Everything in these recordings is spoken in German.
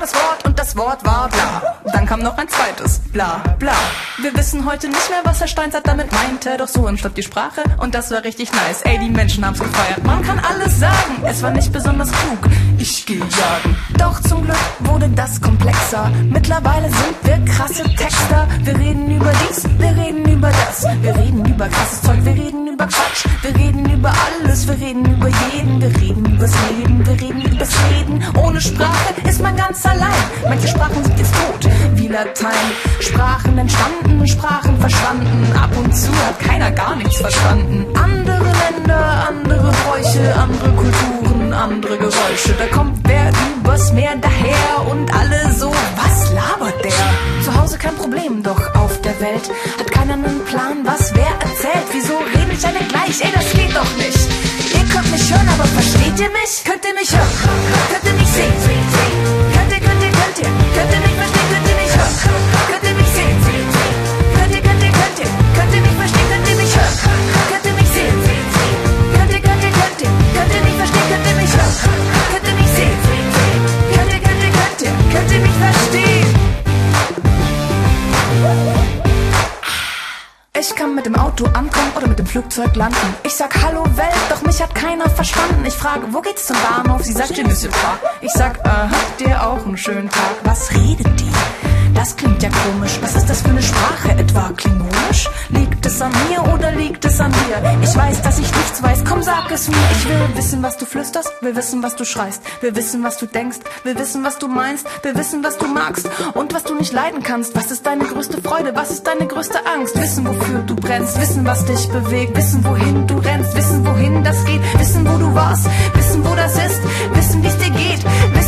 das Wort und das Wort war bla. Dann kam noch ein zweites, bla bla. Wir wissen heute nicht mehr, was Herr Steinzeit damit meinte, doch so entstand die Sprache und das war richtig nice. Ey, die Menschen haben's gefeiert, man kann alles sagen, es war nicht besonders klug. Ich geh jagen. Doch zum Glück wurde das komplexer. Mittlerweile sind wir krasse Texter. Wir reden über dies, wir reden über das. Wir reden über krasses Zeug, wir reden über Quatsch. Wir reden über alles, wir reden über jeden. Wir reden ganz allein. Manche Sprachen sind jetzt tot, wie Latein. Sprachen entstanden, Sprachen verschwanden. Ab und zu hat keiner gar nichts verstanden. Andere Länder, andere Bräuche, andere Kulturen, andere Geräusche. Da kommt wer übers Meer daher und alle so, was labert der? Zu Hause kein Problem, doch auf der Welt hat keiner einen Plan, was wer erzählt. Wieso reden ich alle gleich? Ey, das geht doch nicht. Ihr könnt mich hören, aber versteht ihr mich? Könnt ihr mich hören? Ich kann mit dem Auto ankommen oder mit dem Flugzeug landen. Ich sag Hallo Welt, doch mich hat keiner verstanden. Ich frage, wo geht's zum Bahnhof? Sie sagt, je Monsieur pas. Ich sag, äh, habt ihr auch einen schönen Tag? Was redet die? Das klingt ja komisch. Was ist das für eine Sprache? Etwa klingonisch? Liegt es an mir oder liegt es an dir? Ich weiß, dass nichts weiß. Komm, sag es mir. Ich will wissen, was du flüsterst. Will wissen, was du schreist. Will wissen, was du denkst. Will wissen, was du meinst. Will wissen, was du magst. Und was du nicht leiden kannst. Was ist deine größte Freude? Was ist deine größte Angst? Wissen, wofür du brennst. Wissen, was dich bewegt. Wissen, wohin du rennst. Wissen, wohin das geht. Wissen, wo du warst. Wissen, wo das ist. Wissen, wie es dir geht. Wissen,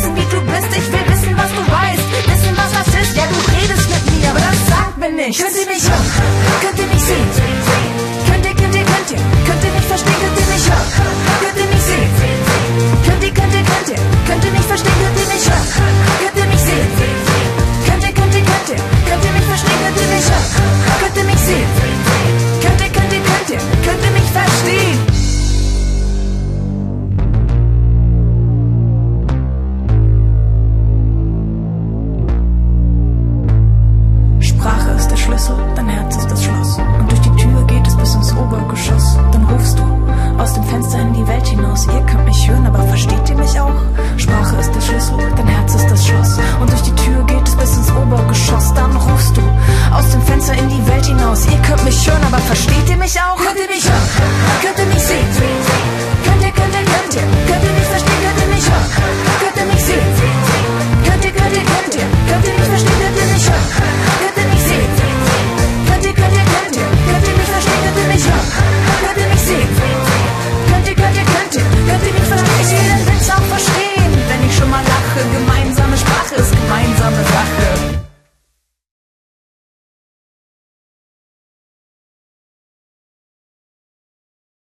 Schlüssel, dein Herz ist das Schloss. Und durch die Tür geht es bis ins Obergeschoss. Dann rufst du aus dem Fenster in die Welt hinaus. Ihr könnt mich hören, aber versteht ihr mich auch? Sprache ist der Schlüssel, dein Herz ist das Schloss. Und durch die Tür geht es bis ins Obergeschoss. Dann rufst du aus dem Fenster in die Welt hinaus. Ihr könnt mich hören, aber versteht ihr mich auch?